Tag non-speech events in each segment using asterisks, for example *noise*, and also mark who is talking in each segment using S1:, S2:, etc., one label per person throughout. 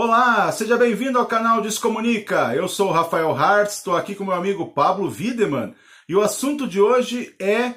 S1: Olá, seja bem-vindo ao canal Descomunica. Eu sou o Rafael Hartz, estou aqui com meu amigo Pablo Wiedemann e o assunto de hoje é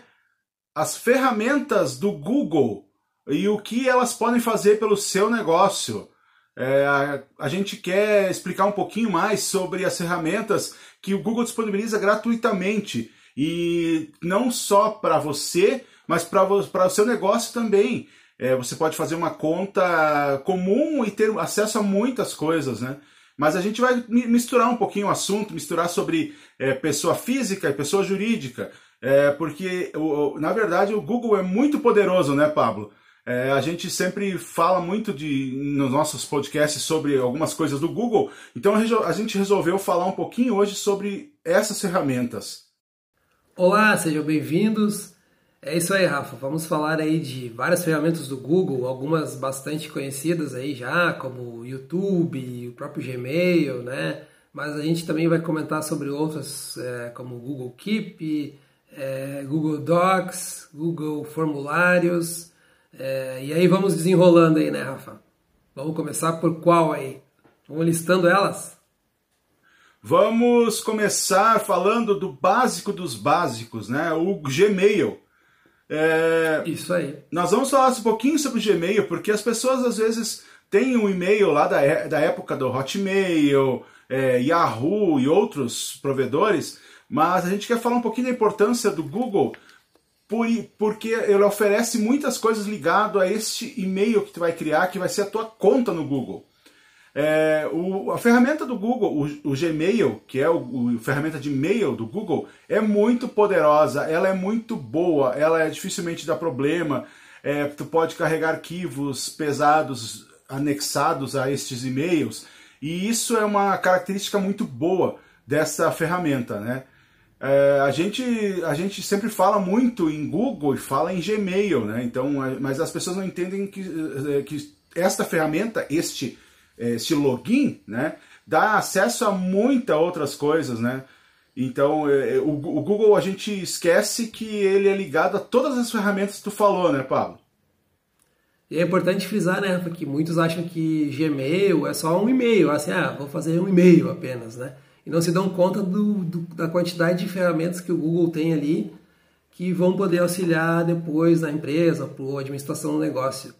S1: as ferramentas do Google e o que elas podem fazer pelo seu negócio. É, a, a, gente quer explicar um pouquinho mais sobre as ferramentas que o Google disponibiliza gratuitamente e não só para você, mas para o seu negócio também. É, você pode fazer uma conta comum e ter acesso a muitas coisas, né? Mas a gente vai misturar um pouquinho o assunto, misturar sobre é, pessoa física e pessoa jurídica, é, porque, o, na verdade, o Google é muito poderoso, né, Pablo? É, a gente sempre fala muito de, nos nossos podcasts sobre algumas coisas do Google, então a gente resolveu falar um pouquinho hoje sobre essas ferramentas.
S2: Olá, sejam bem-vindos. É isso aí, Rafa. Vamos falar aí de várias ferramentas do Google, algumas bastante conhecidas aí já, como o YouTube, o próprio Gmail, né? Mas a gente também vai comentar sobre outras, é, como o Google Keep, é, Google Docs, Google Formulários. É, e aí vamos desenrolando aí, né, Rafa? Vamos começar por qual aí? Vamos listando elas?
S1: Vamos começar falando do básico dos básicos, né? O Gmail.
S2: É, Isso aí.
S1: Nós vamos falar um pouquinho sobre o Gmail, porque as pessoas às vezes têm um e-mail lá da, é, da época do Hotmail, é, Yahoo e outros provedores, mas a gente quer falar um pouquinho da importância do Google, por, porque ele oferece muitas coisas ligado a este e-mail que tu vai criar, que vai ser a tua conta no Google. É, o, a ferramenta do Google, o, o Gmail, que é o, o, ferramenta de e-mail do Google, é muito poderosa, ela é muito boa, ela é dificilmente dá problema. É, tu pode carregar arquivos pesados anexados a estes e-mails, e isso é uma característica muito boa dessa ferramenta, né? É, a, gente, a gente sempre fala muito em Google e fala em Gmail, né? Então, mas as pessoas não entendem que, é, que esta ferramenta, este esse login, né, dá acesso a muitas outras coisas, né? Então, é, é, o, Google a gente esquece que ele é ligado a todas as ferramentas que tu falou, né, Pablo?
S2: E é importante frisar, né, porque muitos acham que Gmail é só um e-mail, assim, ah, vou fazer um e-mail apenas, né? E não se dão conta do, do, da quantidade de ferramentas que o Google tem ali que vão poder auxiliar depois na empresa, para a administração do negócio.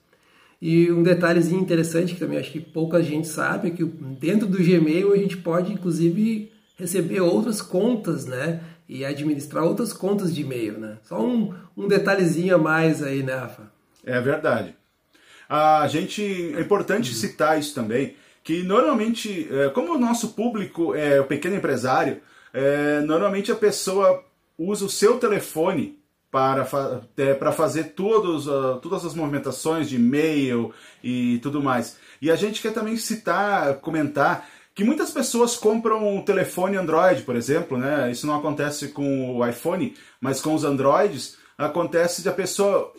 S2: E um detalhezinho interessante que também acho que pouca gente sabe é que dentro do Gmail a gente pode inclusive receber outras contas, né? E administrar outras contas de e-mail, né? Só um, um detalhezinho a mais aí, né, Rafa?
S1: É verdade. A gente é importante uhum. citar isso também, que normalmente, é, como o nosso público é o pequeno empresário, é, normalmente a pessoa usa o seu telefone para, é, fazer todos, uh, todas as movimentações de e-mail e tudo mais. E a gente quer também citar, comentar que muitas pessoas compram um telefone Android, por exemplo, né? Isso não acontece com o iPhone, mas com os Androids acontece de a pessoa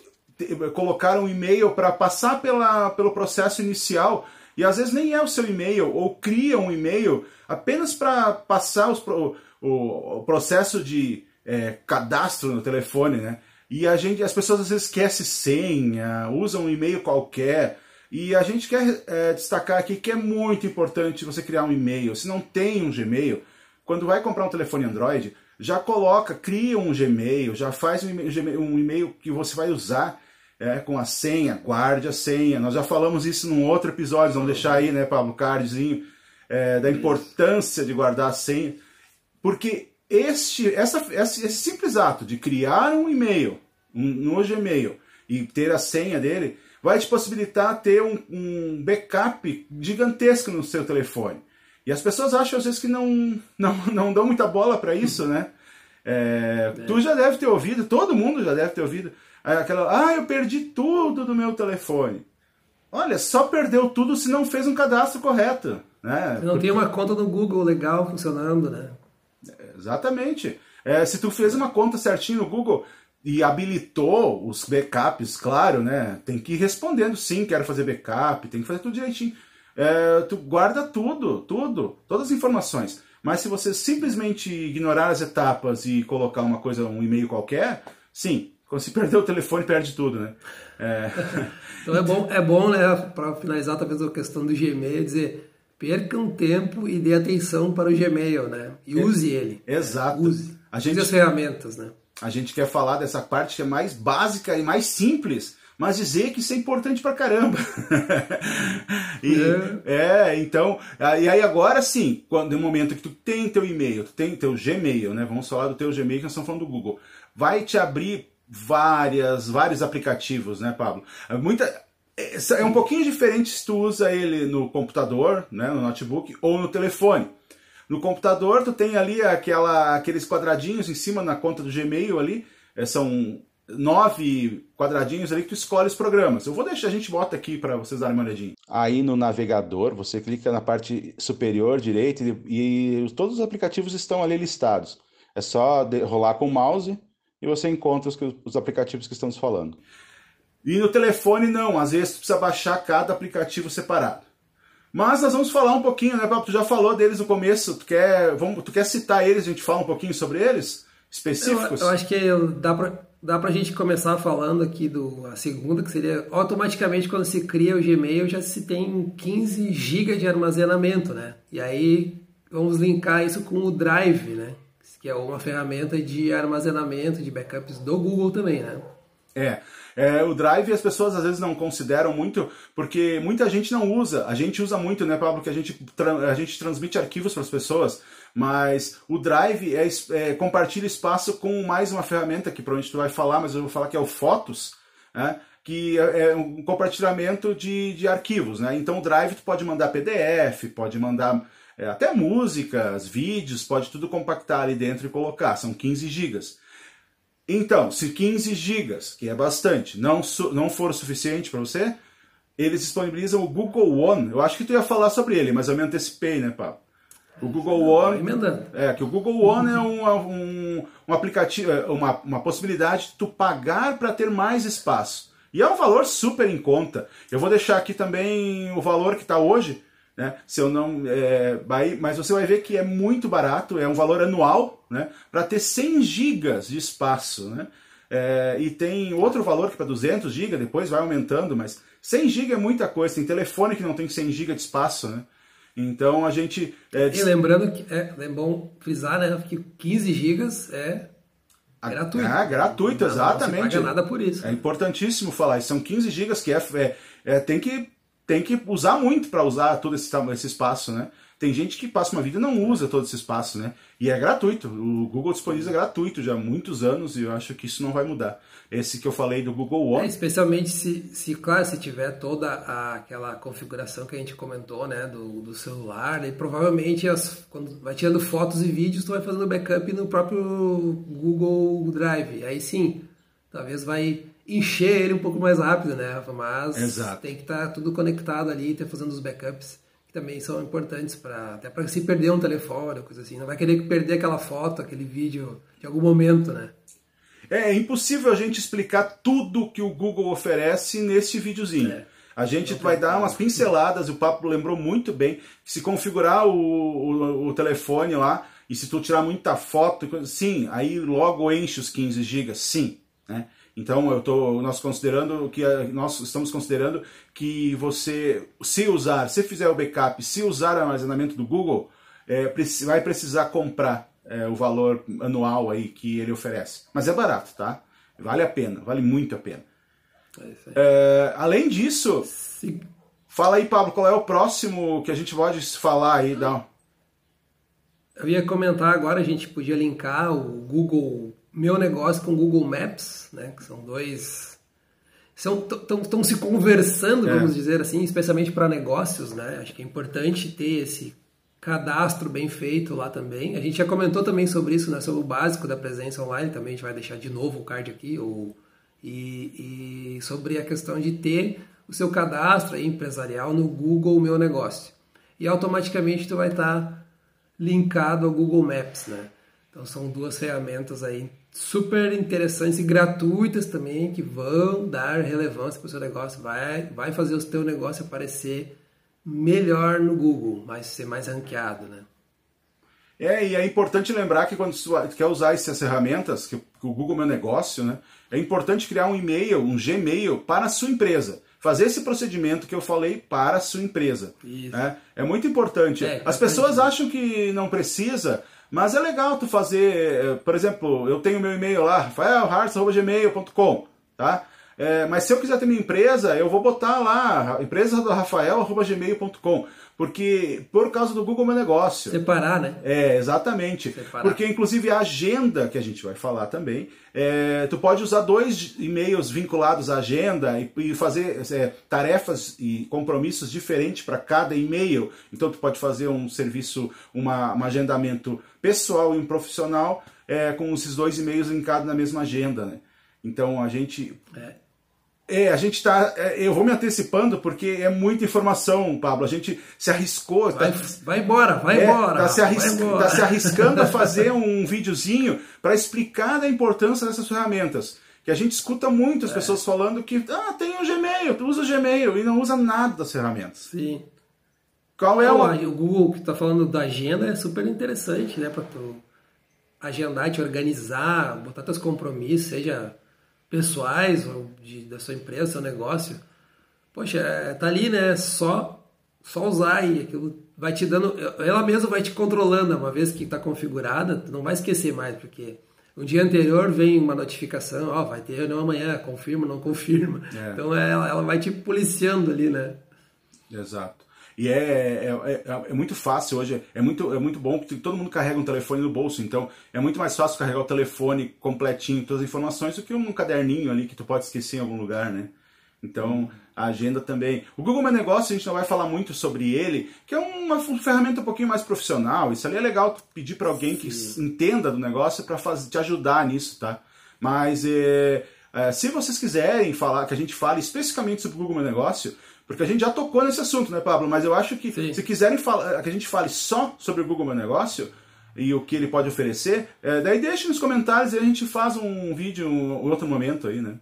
S1: colocar um e-mail para passar pela, pelo processo inicial e às vezes nem é o seu e-mail ou cria um e-mail apenas para passar os, o, o processo de é, cadastro no telefone, né? E a gente, as pessoas às vezes esquecem senha, usam um e-mail qualquer. E a gente quer é, destacar aqui que é muito importante você criar um e-mail. Se não tem um Gmail, quando vai comprar um telefone Android, já coloca, cria um Gmail, já faz um e-mail, que você vai usar é, com a senha, guarde a senha. Nós já falamos isso num outro episódio, vamos deixar aí, né, Pablo, cardzinho, é, da importância de guardar a senha. Porque este, essa, esse, esse simples ato de criar um e-mail um, no Gmail e ter a senha dele vai te possibilitar ter um, um, backup gigantesco no seu telefone. E as pessoas acham às vezes que não, não, *laughs* não dão muita bola para isso, né? É, é. Tu já deve ter ouvido, todo mundo já deve ter ouvido aquela, ah, eu perdi tudo do meu telefone. Olha, só perdeu tudo se não fez um cadastro correto. Né?
S2: Não Porque... tem uma conta no Google legal funcionando, né?
S1: Exatamente. É, se tu fez uma conta certinho no Google e habilitou os backups, claro, né? Tem que ir respondendo sim, quero fazer backup, tem que fazer tudo direitinho. É, tu guarda tudo, tudo, todas as informações. Mas se você simplesmente ignorar as etapas e colocar uma coisa, um e-mail qualquer, sim, quando se perder o telefone, perde tudo, né?
S2: É... *laughs* então é bom, é bom né, para finalizar talvez a questão do Gmail, dizer percam tempo e dê atenção para o Gmail, né? E é, use ele.
S1: Exato.
S2: Use.
S1: A gente,
S2: use as ferramentas, né?
S1: A gente quer falar dessa parte que é mais básica e mais simples, mas dizer que isso é importante pra caramba. *laughs* e, é. é. então, e aí agora sim, quando no momento que tu tem teu e-mail, tu tem teu Gmail, né? Vamos falar do teu Gmail que nós estamos falando do Google. Vai te abrir várias, vários aplicativos, né, Pablo? Muita, é, um pouquinho diferente se tu usa ele no computador, né, no notebook ou no telefone. No computador tu tem ali aquela, aqueles quadradinhos em cima na conta do Gmail ali, é, são nove quadradinhos ali que tu escolhe os programas. Eu vou deixar, a gente bota aqui para vocês darem uma olhadinha. Aí no navegador, você clica na parte superior direita e, e todos os aplicativos estão ali listados. É só rolar com o mouse e você encontra os, os aplicativos que estamos falando. E no telefone não, às vezes tu precisa baixar cada aplicativo separado. Mas nós vamos falar um pouquinho, né, Pablo? Tu já falou deles no começo, tu quer, vamos, tu quer citar eles, a gente fala um pouquinho sobre eles? Específicos?
S2: Eu, eu acho que dá pra, dá pra gente começar falando aqui do a segunda, que seria automaticamente quando se cria o Gmail já se tem 15 GB de armazenamento, né? E aí vamos linkar isso com o Drive, né? Que é uma ferramenta de armazenamento de backups do Google também, né?
S1: É. É, o Drive as pessoas às vezes não consideram muito, porque muita gente não usa. A gente usa muito, né, Pablo, que a gente, a gente transmite arquivos para as pessoas, mas o Drive é, é, compartilha espaço com mais uma ferramenta que provavelmente tu vai falar, mas eu vou falar que é o Fotos, né? que é, é um compartilhamento de, de arquivos. Né? Então o Drive tu pode mandar PDF, pode mandar é, até músicas, vídeos, pode tudo compactar ali dentro e colocar. São 15 gigas. Então, se 15 gigas, que é bastante, não, não for suficiente para você, eles disponibilizam o Google One. Eu acho que tu ia falar sobre ele, mas eu me antecipei, né, Pablo? O Google One. É, que o Google One é um, um, um aplicativo, é, uma, uma possibilidade de tu pagar para ter mais espaço. E é um valor super em conta. Eu vou deixar aqui também o valor que está hoje, né? Se eu não, é, vai, mas você vai ver que é muito barato, é um valor anual, né? Para ter 100 gigas de espaço, né? É, e tem outro valor que para 200 GB, depois vai aumentando, mas 100 GB é muita coisa. Tem telefone que não tem 100 GB de espaço, né? Então a gente.
S2: É, e lembrando que é, é bom frisar, né? Que 15 GB é gratuito.
S1: É, gratuito, não, exatamente. Não
S2: paga nada por isso.
S1: É importantíssimo falar. São 15 GB que é, é, é, tem que tem que usar muito para usar todo esse, esse espaço, né? Tem gente que passa uma vida e não usa todo esse espaço, né? E é gratuito. O Google disponibiliza gratuito já há muitos anos e eu acho que isso não vai mudar. Esse que eu falei do Google One. É,
S2: especialmente se, se, claro, se tiver toda a, aquela configuração que a gente comentou, né, do, do celular, e provavelmente as, quando vai tirando fotos e vídeos, tu vai fazendo backup no próprio Google Drive. Aí sim, talvez vai encher ele um pouco mais rápido, né? Mas
S1: Exato.
S2: tem que estar tá tudo conectado ali, ter fazendo os backups que também são importantes para até para se perder um telefone, coisa assim, não vai querer perder aquela foto, aquele vídeo de algum momento, né?
S1: É, é impossível a gente explicar tudo que o Google oferece nesse videozinho. É. A gente vai dar umas pinceladas, o Papo lembrou muito bem, se configurar o, o, o telefone lá, e se tu tirar muita foto, sim, aí logo enche os 15 GB, sim. Né? Então eu tô, nós considerando que nós estamos considerando que você, se usar, se fizer o backup, se usar o armazenamento do Google, é, vai precisar comprar é, o valor anual aí que ele oferece. Mas é barato, tá? Vale a pena, vale muito a pena. É é, além disso, Sim. fala aí, Pablo, qual é o próximo que a gente pode falar aí? Dá...
S2: Eu ia comentar agora, a gente podia linkar o Google meu negócio com o Google Maps, né? Que são dois. Estão se conversando, é. vamos dizer assim, especialmente para negócios, né? Acho que é importante ter esse cadastro bem feito lá também. A gente já comentou também sobre isso, né? Sobre o básico da presença online, também a gente vai deixar de novo o card aqui, ou, e, e sobre a questão de ter o seu cadastro empresarial no Google Meu Negócio. E automaticamente tu vai estar tá linkado ao Google Maps, né? Então são duas ferramentas aí super interessantes e gratuitas também que vão dar relevância para o seu negócio, vai, vai fazer o seu negócio aparecer melhor no Google, mais ser mais ranqueado, né?
S1: É, e é importante lembrar que quando você quer usar essas ferramentas, que o Google é Meu Negócio, né, é importante criar um e-mail, um Gmail para a sua empresa. fazer esse procedimento que eu falei para a sua empresa. Né? É muito importante.
S2: É,
S1: As pessoas acham que não precisa, mas é legal tu fazer, eh, por exemplo, eu tenho meu e-mail lá, rafaelhartz.gmail.com, tá? É, mas se eu quiser ter minha empresa, eu vou botar lá, empresa do Rafael.gmail.com, porque por causa do Google Meu Negócio.
S2: Separar, né?
S1: É, exatamente.
S2: Separar.
S1: Porque inclusive a agenda, que a gente vai falar também, é, tu pode usar dois e-mails vinculados à agenda e, e fazer é, tarefas e compromissos diferentes para cada e-mail. Então tu pode fazer um serviço, uma, um agendamento pessoal e um profissional é, com esses dois e-mails linkados na mesma agenda, né? Então a gente
S2: É.
S1: é, a gente tá. é, eu vou me antecipando porque é muita informação, Pablo. A gente se arriscou.
S2: Vai,
S1: tá,
S2: vai embora, vai
S1: é,
S2: embora.
S1: tá, se
S2: vai
S1: arris-
S2: embora.
S1: tá se arriscando a fazer *laughs* um videozinho para explicar da importância dessas ferramentas. Que a gente escuta muito as
S2: É.
S1: pessoas falando que ah, tem o Gmail, tu usa o Gmail e não usa nada das ferramentas.
S2: Sim.
S1: Qual é
S2: Então,
S1: o.
S2: o Google que está falando da agenda é super interessante, né? Para tu agendar, te organizar, botar teus compromissos, seja pessoais ou de, da sua empresa, seu negócio. Poxa, é, tá ali, né? Só só usar e aquilo vai te dando, ela mesma vai te controlando, uma vez que está configurada, tu não vai esquecer mais, porque no dia anterior vem uma notificação, ó, vai ter reunião amanhã, confirma, não *laughs* confirma.
S1: É.
S2: Então ela, ela vai te policiando ali, né?
S1: Exato. E é, é, é, é muito fácil hoje, é muito, é muito bom que todo mundo carrega um telefone no bolso, então é muito mais fácil carregar o telefone completinho, todas as informações, do que um caderninho ali que tu pode esquecer em algum lugar, né? Então, a agenda também. O Google Meu Negócio, a gente não vai falar muito sobre ele, que é uma ferramenta um pouquinho mais profissional. Isso ali é legal pedir para alguém que entenda do negócio para te ajudar nisso, tá? Mas é, é, se vocês quiserem falar, que a gente fale especificamente sobre o Google Meu Negócio, porque a gente já tocou nesse assunto, né, Pablo? Mas eu acho que
S2: Sim.
S1: se quiserem falar, que a gente fale só sobre o Google Meu Negócio e o que ele pode oferecer, é, daí deixe nos comentários e a gente faz um vídeo em um outro momento aí, né?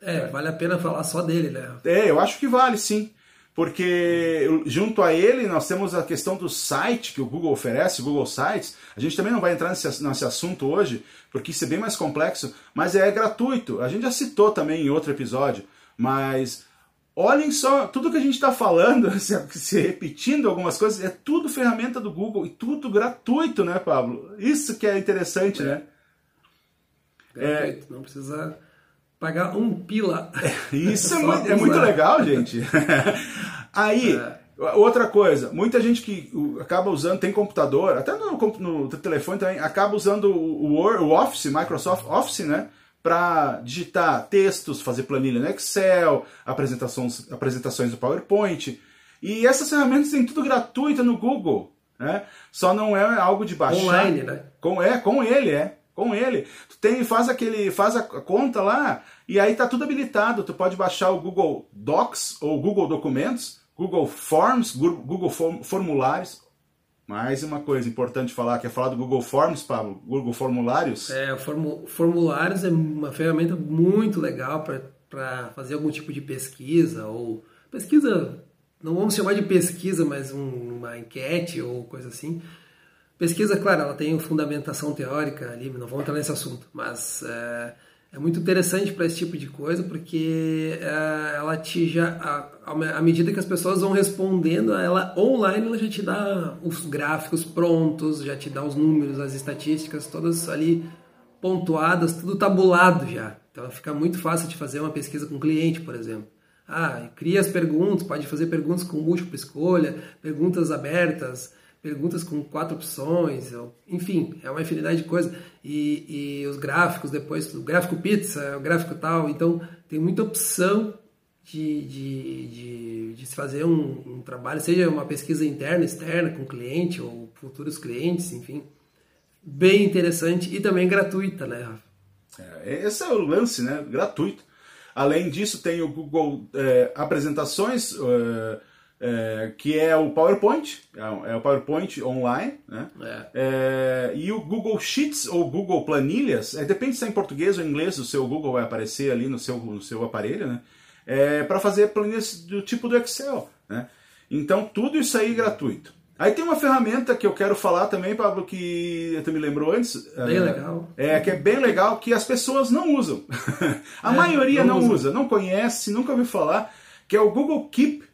S2: É, vale a pena falar só dele, né?
S1: É, eu acho que vale sim. Porque junto a ele nós temos a questão do site que o Google oferece, o Google Sites. A gente também não vai entrar nesse, nesse assunto hoje, porque isso é bem mais complexo, mas é gratuito. A gente já citou também em outro episódio, mas olhem só, tudo que a gente está falando, *laughs* se, repetindo algumas coisas, é tudo ferramenta do Google e tudo gratuito, né, Pablo? Isso que é interessante, né?
S2: Gratuito, não precisa pagar um pila. *laughs*
S1: Isso *laughs* é muito, é muito legal, gente. Aí,
S2: É.
S1: outra coisa, muita gente que acaba usando, tem computador, até no, no telefone também, acaba usando o, o Word, o Office, Microsoft Office, né? Para digitar textos, fazer planilha no Excel, apresentações, apresentações do PowerPoint. E essas ferramentas têm tudo gratuito no Google. Né? Só não é algo de baixar.
S2: Online, né?
S1: Com, é, com ele, é. Com ele. Tu tem, faz aquele, faz a conta lá e aí tá tudo habilitado. Tu pode baixar o Google Docs ou Google Documentos, Google Forms, Google Form- Formulários. Mais uma coisa importante falar, que é falar do Google Forms, Pablo, Google Formulários.
S2: É, o formu- formulários é uma ferramenta muito legal para fazer algum tipo de pesquisa ou pesquisa, não vamos chamar de pesquisa, mas um- uma enquete ou coisa assim. Pesquisa, claro, ela tem fundamentação teórica ali, não vamos entrar nesse assunto, mas é, é muito interessante para esse tipo de coisa porque é, ela te já, a- à medida que as pessoas vão respondendo, ela online ela já te dá os gráficos prontos, já te dá os números, as estatísticas, todas ali pontuadas, tudo tabulado já. Então fica muito fácil de fazer uma pesquisa com o cliente, por exemplo. Ah, cria as perguntas, pode fazer perguntas com múltipla escolha, perguntas abertas, perguntas com quatro opções, enfim, é uma infinidade de coisas. E, e os gráficos depois, o gráfico pizza, o gráfico tal, então tem muita opção de, de, de, de se fazer um, um trabalho, seja uma pesquisa interna, externa, com cliente ou futuros clientes, enfim. Bem interessante e também gratuita, né, Rafa?
S1: É, esse é o lance, né? Gratuito. Além disso, tem o Google é, Apresentações, é, é, que é o PowerPoint, é o PowerPoint online, né?
S2: É.
S1: É, e o Google Sheets ou Google Planilhas, é, depende se é em português ou em inglês, o seu Google vai aparecer ali no seu, no seu aparelho, né? É, para fazer planilhas do tipo do Excel, né? Então, tudo isso aí é gratuito. Aí tem uma ferramenta que eu quero falar também, Pablo, que tu me lembrou antes.
S2: Bem
S1: é,
S2: legal.
S1: É, que é bem legal, que as pessoas não usam. *laughs* a
S2: É,
S1: maioria
S2: não usa.
S1: usa, não conhece, nunca ouviu falar, que é o Google Keep.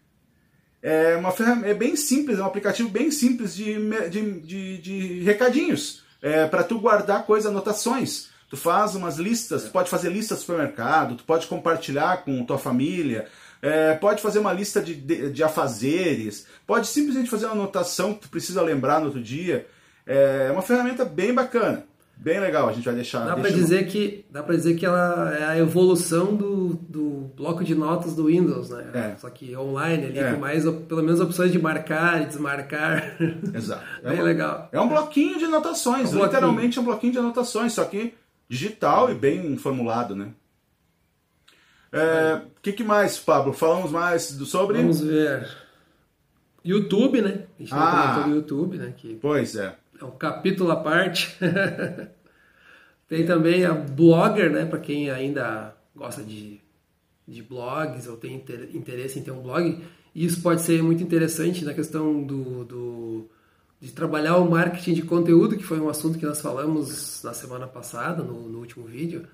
S1: É uma ferramenta é bem simples, é um aplicativo bem simples de, de, de, de recadinhos. É, para tu guardar coisas, anotações. Tu faz umas listas, tu pode fazer lista do supermercado, tu pode compartilhar com tua família, é, pode fazer uma lista de, de, de afazeres, pode simplesmente fazer uma anotação que tu precisa lembrar no outro dia. É uma ferramenta bem bacana, bem legal. A gente vai deixar.
S2: Dá para
S1: no-
S2: dizer que dá para dizer que ela é a evolução do, do bloco de notas do Windows, né?
S1: É.
S2: Só que online ali
S1: É.
S2: com mais pelo menos opções de marcar e desmarcar.
S1: Exato. *laughs* É
S2: Bem
S1: uma-
S2: legal.
S1: É um bloquinho de anotações,
S2: É um
S1: literalmente é um bloquinho de anotações, só que digital e bem formulado, né? O que, que mais, Pablo? Falamos mais do, sobre?
S2: Vamos ver. YouTube, né? A gente
S1: Ah.
S2: do YouTube, né? Que
S1: Pois é.
S2: é um capítulo à parte. *laughs* tem também a Blogger, né? Para quem ainda gosta de, de blogs ou tem inter- interesse em ter um blog. E isso pode ser muito interessante na questão do, do- de trabalhar o marketing de conteúdo, que foi um assunto que nós falamos na semana passada, no, no último vídeo.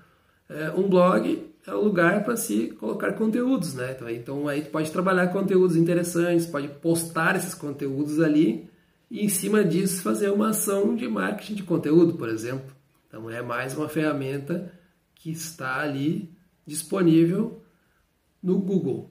S2: É, um blog é o lugar para se colocar conteúdos, né? Então, aí- então aí tu pode trabalhar conteúdos interessantes, pode postar esses conteúdos ali e em cima disso fazer uma ação de marketing de conteúdo, por exemplo. Então é mais uma ferramenta que está ali disponível no Google.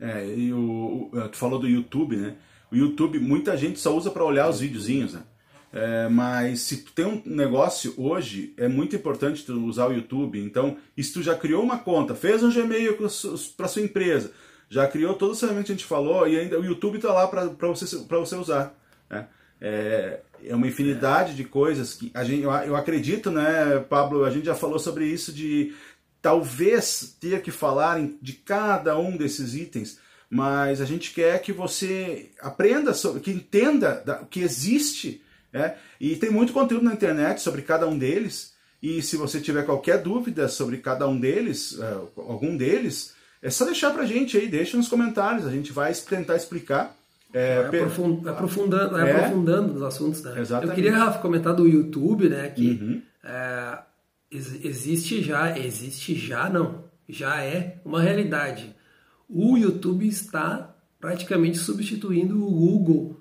S1: É, e o, tu falou do YouTube, né? O YouTube, muita gente só usa para olhar os videozinhos, né? É, mas se tu tem um negócio hoje, é muito importante tu usar o YouTube. Então, se tu já criou uma conta, fez um Gmail para sua empresa, já criou as ferramentas que a gente falou, e ainda o YouTube está lá para você, você usar. Né? É, é uma infinidade de coisas que a gente, eu, eu acredito, né, Pablo? A gente já falou sobre isso de talvez ter que falar de cada um desses itens, mas a gente quer que você aprenda, sobre, que entenda da- que existe, né? e tem muito conteúdo na internet sobre cada um deles, e se você tiver qualquer dúvida sobre cada um deles, eh, algum deles, é só deixar pra gente aí, deixa nos comentários, a gente vai tentar explicar. É,
S2: Vai
S1: pe-
S2: aprofun- aprofundando,
S1: É.
S2: aprofundando nos assuntos, né?
S1: Exatamente.
S2: Eu queria, Rafa, comentar do YouTube, né? Que
S1: Uhum.
S2: é, ex- existe já, existe já não, já é uma realidade. O YouTube está praticamente substituindo o Google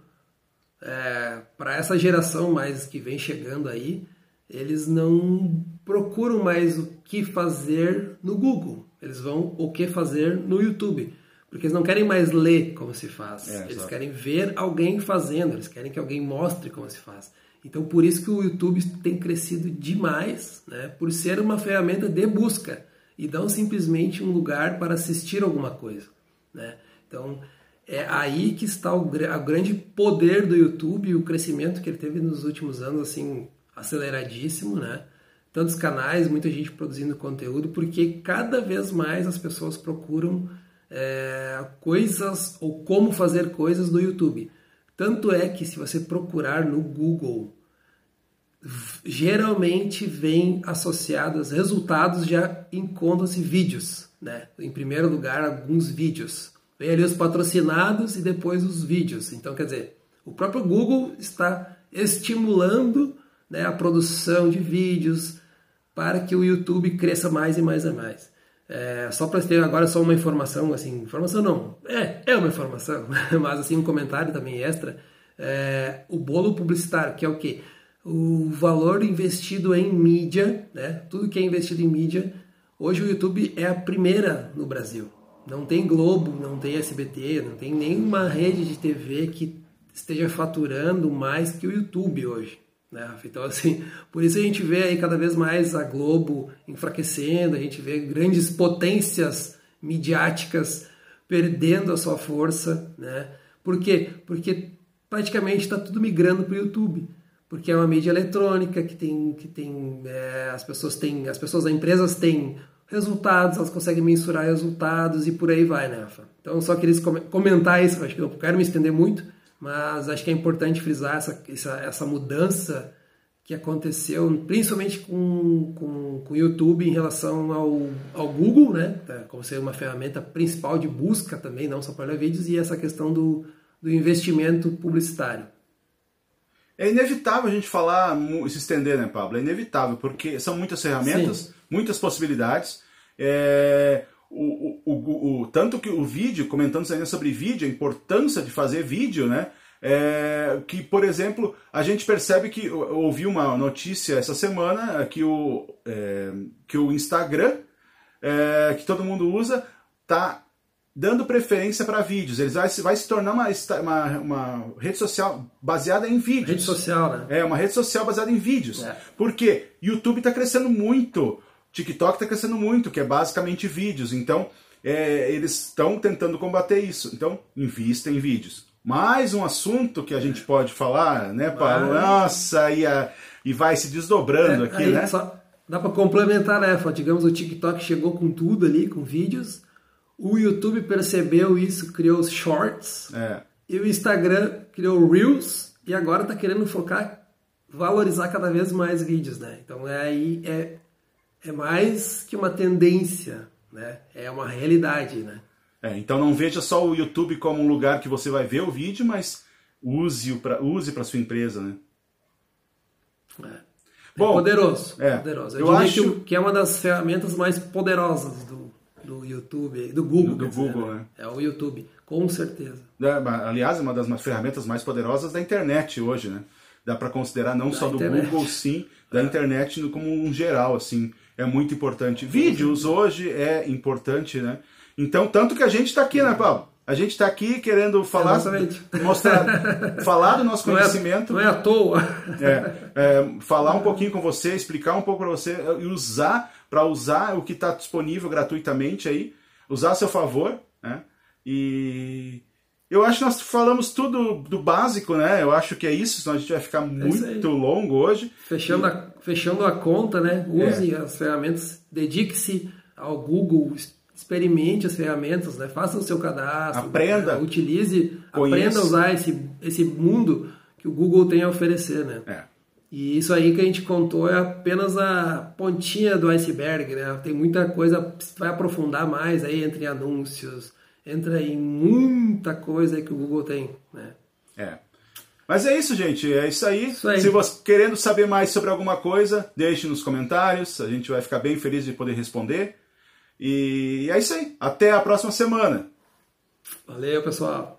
S2: para essa geração mais que vem chegando aí, eles não procuram mais o que fazer no Google. Eles vão o que fazer no YouTube. Porque eles não querem mais ler como se faz.
S1: É,
S2: eles
S1: exato.
S2: querem ver alguém fazendo, eles querem que alguém mostre como se faz. Então, por isso que o YouTube tem crescido demais, né? por ser uma ferramenta de busca e não simplesmente um lugar para assistir alguma coisa. Né? Então, é aí que está o, o grande poder do YouTube e o crescimento que ele teve nos últimos anos, assim, aceleradíssimo, né? Tantos canais, muita gente produzindo conteúdo, porque cada vez mais as pessoas procuram é, coisas ou como fazer coisas no YouTube. Tanto é que se você procurar no Google, geralmente vem associados resultados já encontram-se vídeos, né? Em primeiro lugar, alguns vídeos. Vem ali os patrocinados e depois os vídeos. Então, quer dizer, o próprio Google está estimulando né, a produção de vídeos para que o YouTube cresça mais e mais e mais. É, só para ter agora só uma informação, assim, informação não, é, é uma informação, *laughs* mas assim um comentário também extra. É, o bolo publicitário, que é o quê? O valor investido em mídia, né? Tudo que é investido em mídia. Hoje o YouTube é a primeira no Brasil. Não tem Globo, não tem SBT, não tem nenhuma rede de TV que esteja faturando mais que o YouTube hoje. Né? Então, assim, por isso a gente vê aí cada vez mais a Globo enfraquecendo, a gente vê grandes potências midiáticas perdendo a sua força. Né? Por quê? Porque praticamente está tudo migrando para o YouTube. Porque é uma mídia eletrônica que tem, que tem é, as pessoas têm, as pessoas, as empresas têm resultados, elas conseguem mensurar resultados e por aí vai, né, Rafa? Então, só queria come- comentar isso, acho que não quero me estender muito, mas acho que é importante frisar essa, essa, essa mudança que aconteceu, principalmente com, com, com o YouTube em relação ao, ao Google, né? Tá, Como ser uma ferramenta principal de busca também, não só para vídeos, e essa questão do, do investimento publicitário.
S1: É inevitável a gente falar, se estender, né, Pablo? É inevitável, porque são muitas ferramentas, Sim. muitas possibilidades. É, o, o, o, o, tanto que o vídeo, comentando ainda sobre vídeo, a importância de fazer vídeo, né? É, que, por exemplo, a gente percebe que ouvi uma notícia essa semana que o, é, que o Instagram, é, que todo mundo usa, tá dando preferência para vídeos. Eles vai, vai se tornar uma, uma, uma, rede social baseada em vídeos.
S2: Rede social, né?
S1: É, uma rede social baseada em vídeos. É. Por quê? YouTube está crescendo muito, TikTok está crescendo muito, que é basicamente vídeos. Então, é, eles estão tentando combater isso. Então, invista em vídeos. Mais um assunto que a gente pode falar, né, Paulo? Nossa, e, a, e vai se desdobrando é, aqui, né? Só
S2: dá para complementar, né? Digamos, o TikTok chegou com tudo ali, com vídeos o YouTube percebeu isso, criou os Shorts. É. E o Instagram criou Reels e agora está querendo focar, valorizar cada vez mais vídeos, né? Então é aí é, é mais que uma tendência, né? É uma realidade, né?
S1: É, então não veja só o YouTube como um lugar que você vai ver o vídeo, mas use para use para sua empresa, né?
S2: É. é Bom, poderoso, é, poderoso. Eu, eu acho que é uma das ferramentas mais poderosas do do YouTube, do Google.
S1: Do, do Google, né?
S2: É o YouTube, com certeza.
S1: É, aliás, é uma das ferramentas mais poderosas da internet hoje, né? Dá para considerar não da só internet. do Google, sim, da é. internet como um geral, assim. É muito importante. Vídeos hoje é importante, né? Então, tanto que a gente está aqui, né, Paulo? A gente está aqui querendo falar, mostrar, falar do nosso conhecimento. *laughs*
S2: Não é, não é à toa.
S1: É, é, falar um pouquinho com você, explicar um pouco para você e usar para usar o que está disponível gratuitamente aí, usar a seu favor, né? E eu acho que nós falamos tudo do básico, né? Eu acho que é isso, senão a gente vai ficar é muito é longo hoje.
S2: Fechando, e... a, fechando a conta, né? Use é. as ferramentas, dedique-se ao Google, experimente as ferramentas, né? Faça o seu cadastro,
S1: aprenda,
S2: né? utilize, conheça. aprenda a usar esse, esse mundo que o Google tem a oferecer, né?
S1: É.
S2: E isso aí que a gente contou é apenas a pontinha do iceberg, né? Tem muita coisa, vai aprofundar mais aí entre anúncios, entra em muita coisa que o Google tem, né?
S1: É. Mas é isso, gente. É isso aí. Isso aí. Se você querendo saber mais sobre alguma coisa, deixe nos comentários. A gente vai ficar bem feliz de poder responder. E é isso aí. Até a próxima semana.
S2: Valeu, pessoal.